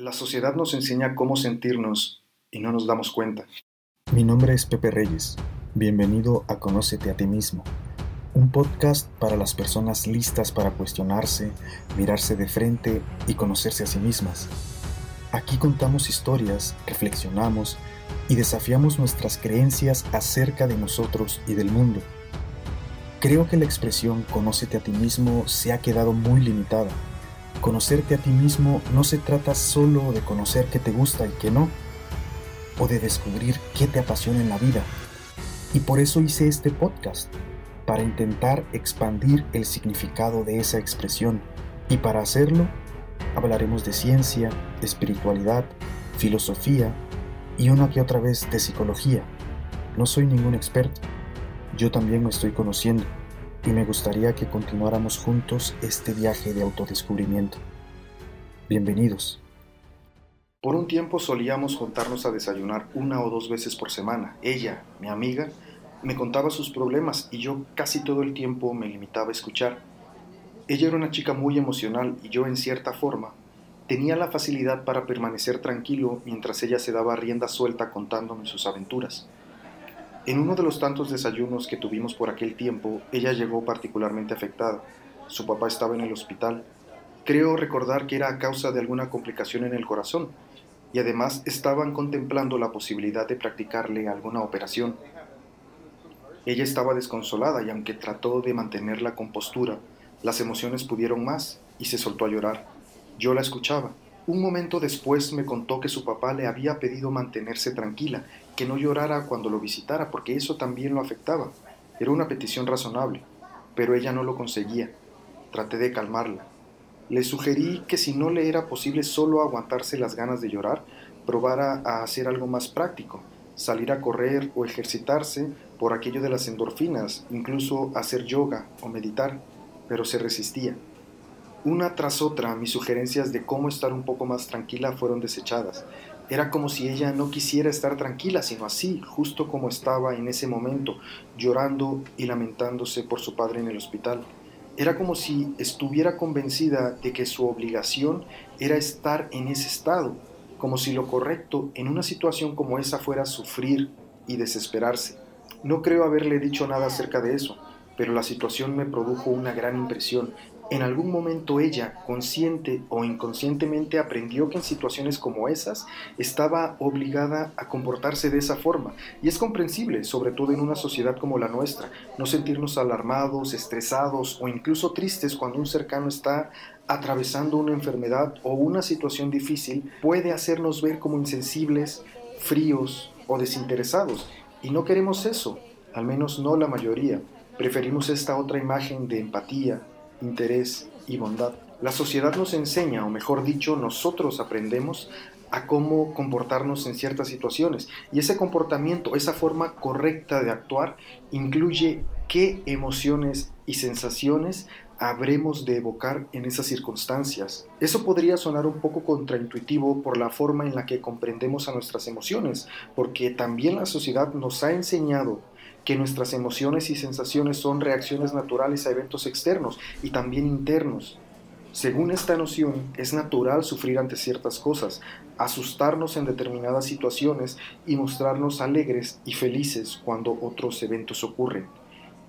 La sociedad nos enseña cómo sentirnos y no nos damos cuenta. Mi nombre es Pepe Reyes. Bienvenido a Conócete a ti mismo, un podcast para las personas listas para cuestionarse, mirarse de frente y conocerse a sí mismas. Aquí contamos historias, reflexionamos y desafiamos nuestras creencias acerca de nosotros y del mundo. Creo que la expresión Conócete a ti mismo se ha quedado muy limitada Conocerte a ti mismo no se trata solo de conocer qué te gusta y qué no, o de descubrir qué te apasiona en la vida. Y por eso hice este podcast, para intentar expandir el significado de esa expresión. Y para hacerlo, hablaremos de ciencia, espiritualidad, filosofía y una que otra vez de psicología. No soy ningún experto, yo también me estoy conociendo y me gustaría que continuáramos juntos este viaje de autodescubrimiento. Bienvenidos. Por un tiempo solíamos juntarnos a desayunar una o dos veces por semana. Ella, mi amiga, me contaba sus problemas y yo casi todo el tiempo me limitaba a escuchar. Ella era una chica muy emocional y yo en cierta forma tenía la facilidad para permanecer tranquilo mientras ella se daba rienda suelta contándome sus aventuras. En uno de los tantos desayunos que tuvimos por aquel tiempo, ella llegó particularmente afectada. Su papá estaba en el hospital. Creo recordar que era a causa de alguna complicación en el corazón, y además estaban contemplando la posibilidad de practicarle alguna operación. Ella estaba desconsolada y aunque trató de mantener la compostura, las emociones pudieron más y se soltó a llorar. Yo la escuchaba. Un momento después me contó que su papá le había pedido mantenerse tranquila que no llorara cuando lo visitara, porque eso también lo afectaba. Era una petición razonable, pero ella no lo conseguía. Traté de calmarla. Le sugerí que si no le era posible solo aguantarse las ganas de llorar, probara a hacer algo más práctico, salir a correr o ejercitarse por aquello de las endorfinas, incluso hacer yoga o meditar, pero se resistía. Una tras otra, mis sugerencias de cómo estar un poco más tranquila fueron desechadas, era como si ella no quisiera estar tranquila, sino así, justo como estaba en ese momento, llorando y lamentándose por su padre en el hospital. Era como si estuviera convencida de que su obligación era estar en ese estado, como si lo correcto en una situación como esa fuera sufrir y desesperarse. No creo haberle dicho nada acerca de eso, pero la situación me produjo una gran impresión en algún momento ella, consciente o inconscientemente, aprendió que en situaciones como esas estaba obligada a comportarse de esa forma. Y es comprensible, sobre todo en una sociedad como la nuestra, no sentirnos alarmados, estresados o incluso tristes cuando un cercano está atravesando una enfermedad o una situación difícil puede hacernos ver como insensibles, fríos o desinteresados. Y no queremos eso, al menos no la mayoría. Preferimos esta otra imagen de empatía, interés y bondad. La sociedad nos enseña, o mejor dicho, nosotros aprendemos a cómo comportarnos en ciertas situaciones. Y ese comportamiento, esa forma correcta de actuar, incluye qué emociones y sensaciones habremos de evocar en esas circunstancias. Eso podría sonar un poco contraintuitivo por la forma en la que comprendemos a nuestras emociones, porque también la sociedad nos ha enseñado que nuestras emociones y sensaciones son reacciones naturales a eventos externos y también internos. Según esta noción, es natural sufrir ante ciertas cosas, asustarnos en determinadas situaciones y mostrarnos alegres y felices cuando otros eventos ocurren.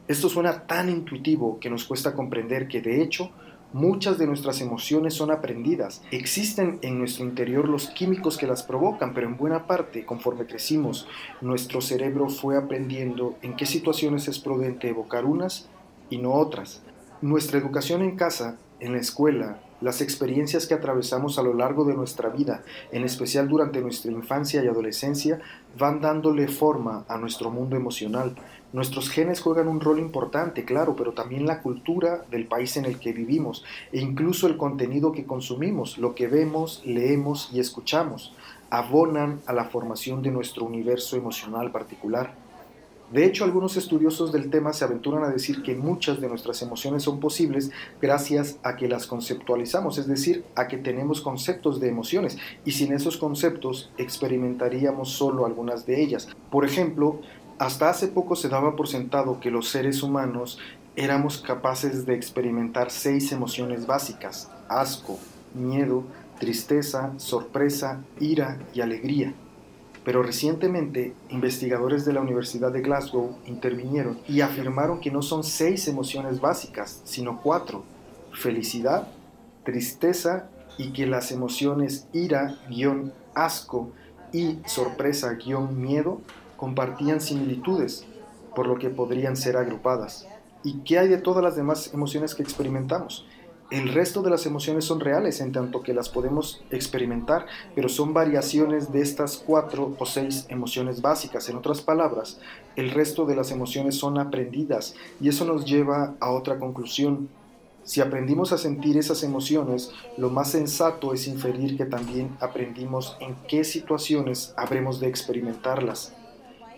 Esto suena tan intuitivo que nos cuesta comprender que de hecho Muchas de nuestras emociones son aprendidas. Existen en nuestro interior los químicos que las provocan, pero en buena parte, conforme crecimos, nuestro cerebro fue aprendiendo en qué situaciones es prudente evocar unas y no otras. Nuestra educación en casa, en la escuela, las experiencias que atravesamos a lo largo de nuestra vida, en especial durante nuestra infancia y adolescencia, van dándole forma a nuestro mundo emocional, Nuestros genes juegan un rol importante, claro, pero también la cultura del país en el que vivimos e incluso el contenido que consumimos, lo que vemos, leemos y escuchamos, abonan a la formación de nuestro universo emocional particular. De hecho, algunos estudiosos del tema se aventuran a decir que muchas de nuestras emociones son posibles gracias a que las conceptualizamos, es decir, a que tenemos conceptos de emociones y sin esos conceptos experimentaríamos solo algunas de ellas. Por ejemplo, hasta hace poco se daba por sentado que los seres humanos éramos capaces de experimentar seis emociones básicas, asco, miedo, tristeza, sorpresa, ira y alegría. Pero recientemente, investigadores de la Universidad de Glasgow intervinieron y afirmaron que no son seis emociones básicas, sino cuatro. Felicidad, tristeza y que las emociones ira, guion, asco y sorpresa, guion, miedo compartían similitudes, por lo que podrían ser agrupadas. ¿Y qué hay de todas las demás emociones que experimentamos? El resto de las emociones son reales en tanto que las podemos experimentar, pero son variaciones de estas cuatro o seis emociones básicas. En otras palabras, el resto de las emociones son aprendidas y eso nos lleva a otra conclusión. Si aprendimos a sentir esas emociones, lo más sensato es inferir que también aprendimos en qué situaciones habremos de experimentarlas.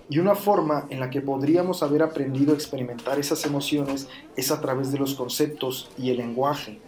Y una forma en la que podríamos haber aprendido a experimentar esas emociones es a través de los conceptos y el lenguaje.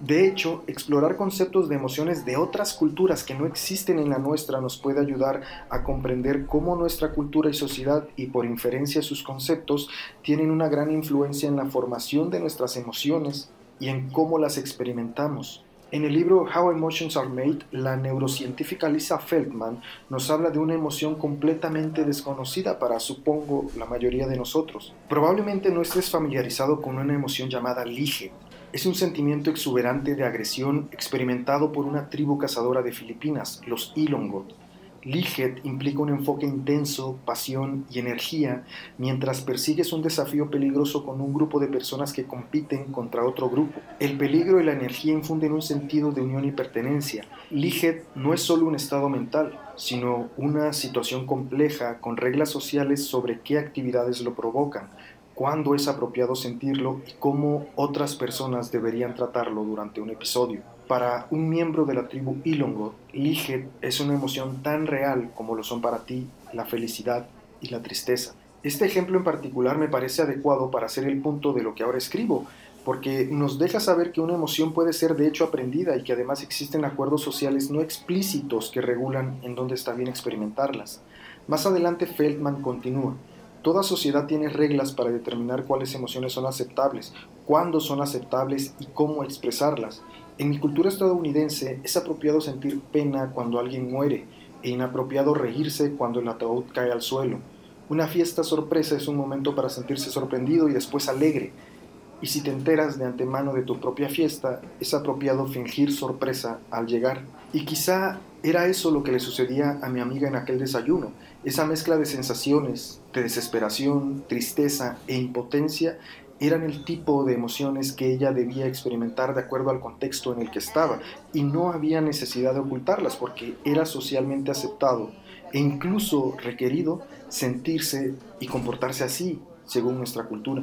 De hecho, explorar conceptos de emociones de otras culturas que no existen en la nuestra nos puede ayudar a comprender cómo nuestra cultura y sociedad, y por inferencia sus conceptos, tienen una gran influencia en la formación de nuestras emociones y en cómo las experimentamos. En el libro How Emotions Are Made, la neurocientífica Lisa Feldman nos habla de una emoción completamente desconocida para, supongo, la mayoría de nosotros. Probablemente no estés familiarizado con una emoción llamada lige. Es un sentimiento exuberante de agresión experimentado por una tribu cazadora de Filipinas, los Ilongot. Liget implica un enfoque intenso, pasión y energía mientras persigues un desafío peligroso con un grupo de personas que compiten contra otro grupo. El peligro y la energía infunden un sentido de unión y pertenencia. Liget no es solo un estado mental, sino una situación compleja con reglas sociales sobre qué actividades lo provocan, cuándo es apropiado sentirlo y cómo otras personas deberían tratarlo durante un episodio. Para un miembro de la tribu Ilongot, Liget es una emoción tan real como lo son para ti la felicidad y la tristeza. Este ejemplo en particular me parece adecuado para hacer el punto de lo que ahora escribo, porque nos deja saber que una emoción puede ser de hecho aprendida y que además existen acuerdos sociales no explícitos que regulan en dónde está bien experimentarlas. Más adelante Feldman continúa. Toda sociedad tiene reglas para determinar cuáles emociones son aceptables, cuándo son aceptables y cómo expresarlas. En mi cultura estadounidense es apropiado sentir pena cuando alguien muere e inapropiado reírse cuando el ataúd cae al suelo. Una fiesta sorpresa es un momento para sentirse sorprendido y después alegre. Y si te enteras de antemano de tu propia fiesta, es apropiado fingir sorpresa al llegar. Y quizá era eso lo que le sucedía a mi amiga en aquel desayuno, esa mezcla de sensaciones, de desesperación, tristeza e impotencia eran el tipo de emociones que ella debía experimentar de acuerdo al contexto en el que estaba y no había necesidad de ocultarlas porque era socialmente aceptado e incluso requerido sentirse y comportarse así según nuestra cultura.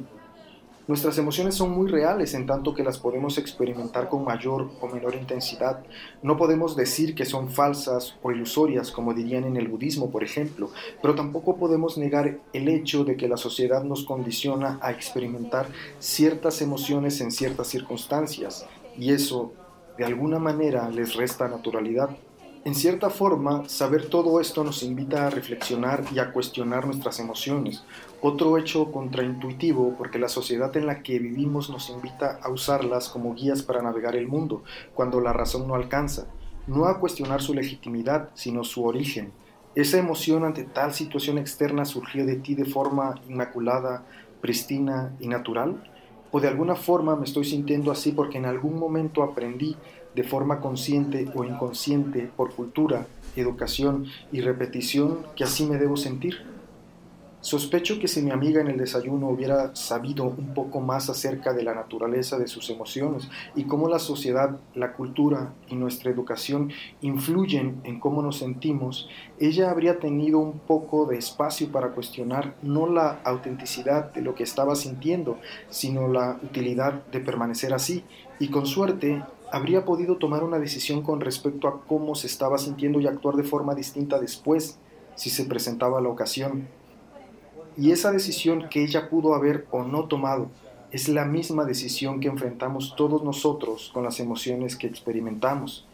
Nuestras emociones son muy reales en tanto que las podemos experimentar con mayor o menor intensidad. No podemos decir que son falsas o ilusorias, como dirían en el budismo, por ejemplo, pero tampoco podemos negar el hecho de que la sociedad nos condiciona a experimentar ciertas emociones en ciertas circunstancias, y eso, de alguna manera, les resta naturalidad. En cierta forma, saber todo esto nos invita a reflexionar y a cuestionar nuestras emociones, otro hecho contraintuitivo porque la sociedad en la que vivimos nos invita a usarlas como guías para navegar el mundo, cuando la razón no alcanza, no a cuestionar su legitimidad, sino su origen. Esa emoción ante tal situación externa surgió de ti de forma inmaculada, pristina y natural, o de alguna forma me estoy sintiendo así porque en algún momento aprendí de forma consciente o inconsciente por cultura, educación y repetición que así me debo sentir. Sospecho que si mi amiga en el desayuno hubiera sabido un poco más acerca de la naturaleza de sus emociones y cómo la sociedad, la cultura y nuestra educación influyen en cómo nos sentimos, ella habría tenido un poco de espacio para cuestionar no la autenticidad de lo que estaba sintiendo, sino la utilidad de permanecer así y con suerte habría podido tomar una decisión con respecto a cómo se estaba sintiendo y actuar de forma distinta después, si se presentaba la ocasión. Y esa decisión que ella pudo haber o no tomado es la misma decisión que enfrentamos todos nosotros con las emociones que experimentamos.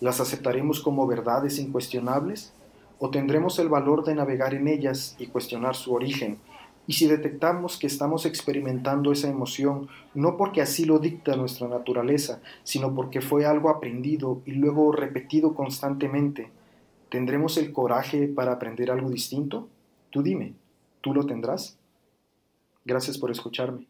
¿Las aceptaremos como verdades incuestionables? ¿O tendremos el valor de navegar en ellas y cuestionar su origen, Y si detectamos que estamos experimentando esa emoción, no porque así lo dicta nuestra naturaleza, sino porque fue algo aprendido y luego repetido constantemente, ¿tendremos el coraje para aprender algo distinto? Tú dime, ¿tú lo tendrás? Gracias por escucharme.